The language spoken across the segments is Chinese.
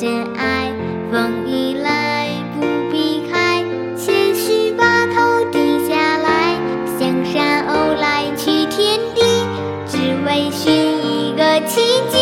真爱风雨来不避开谦虚把头低下来像山鸥来去天地只为寻一个奇迹。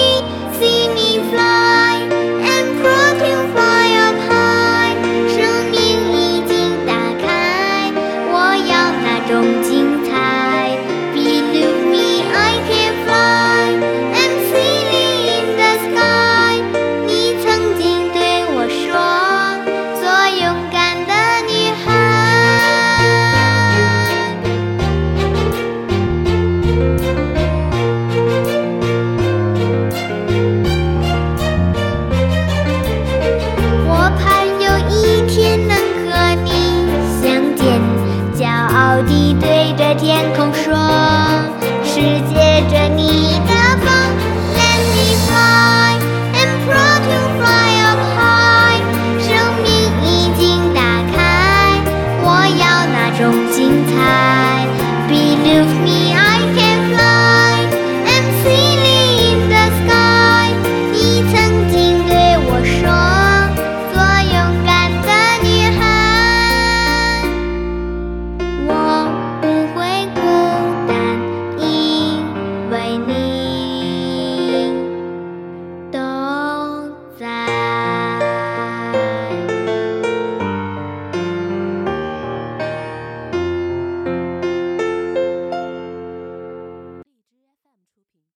天空说：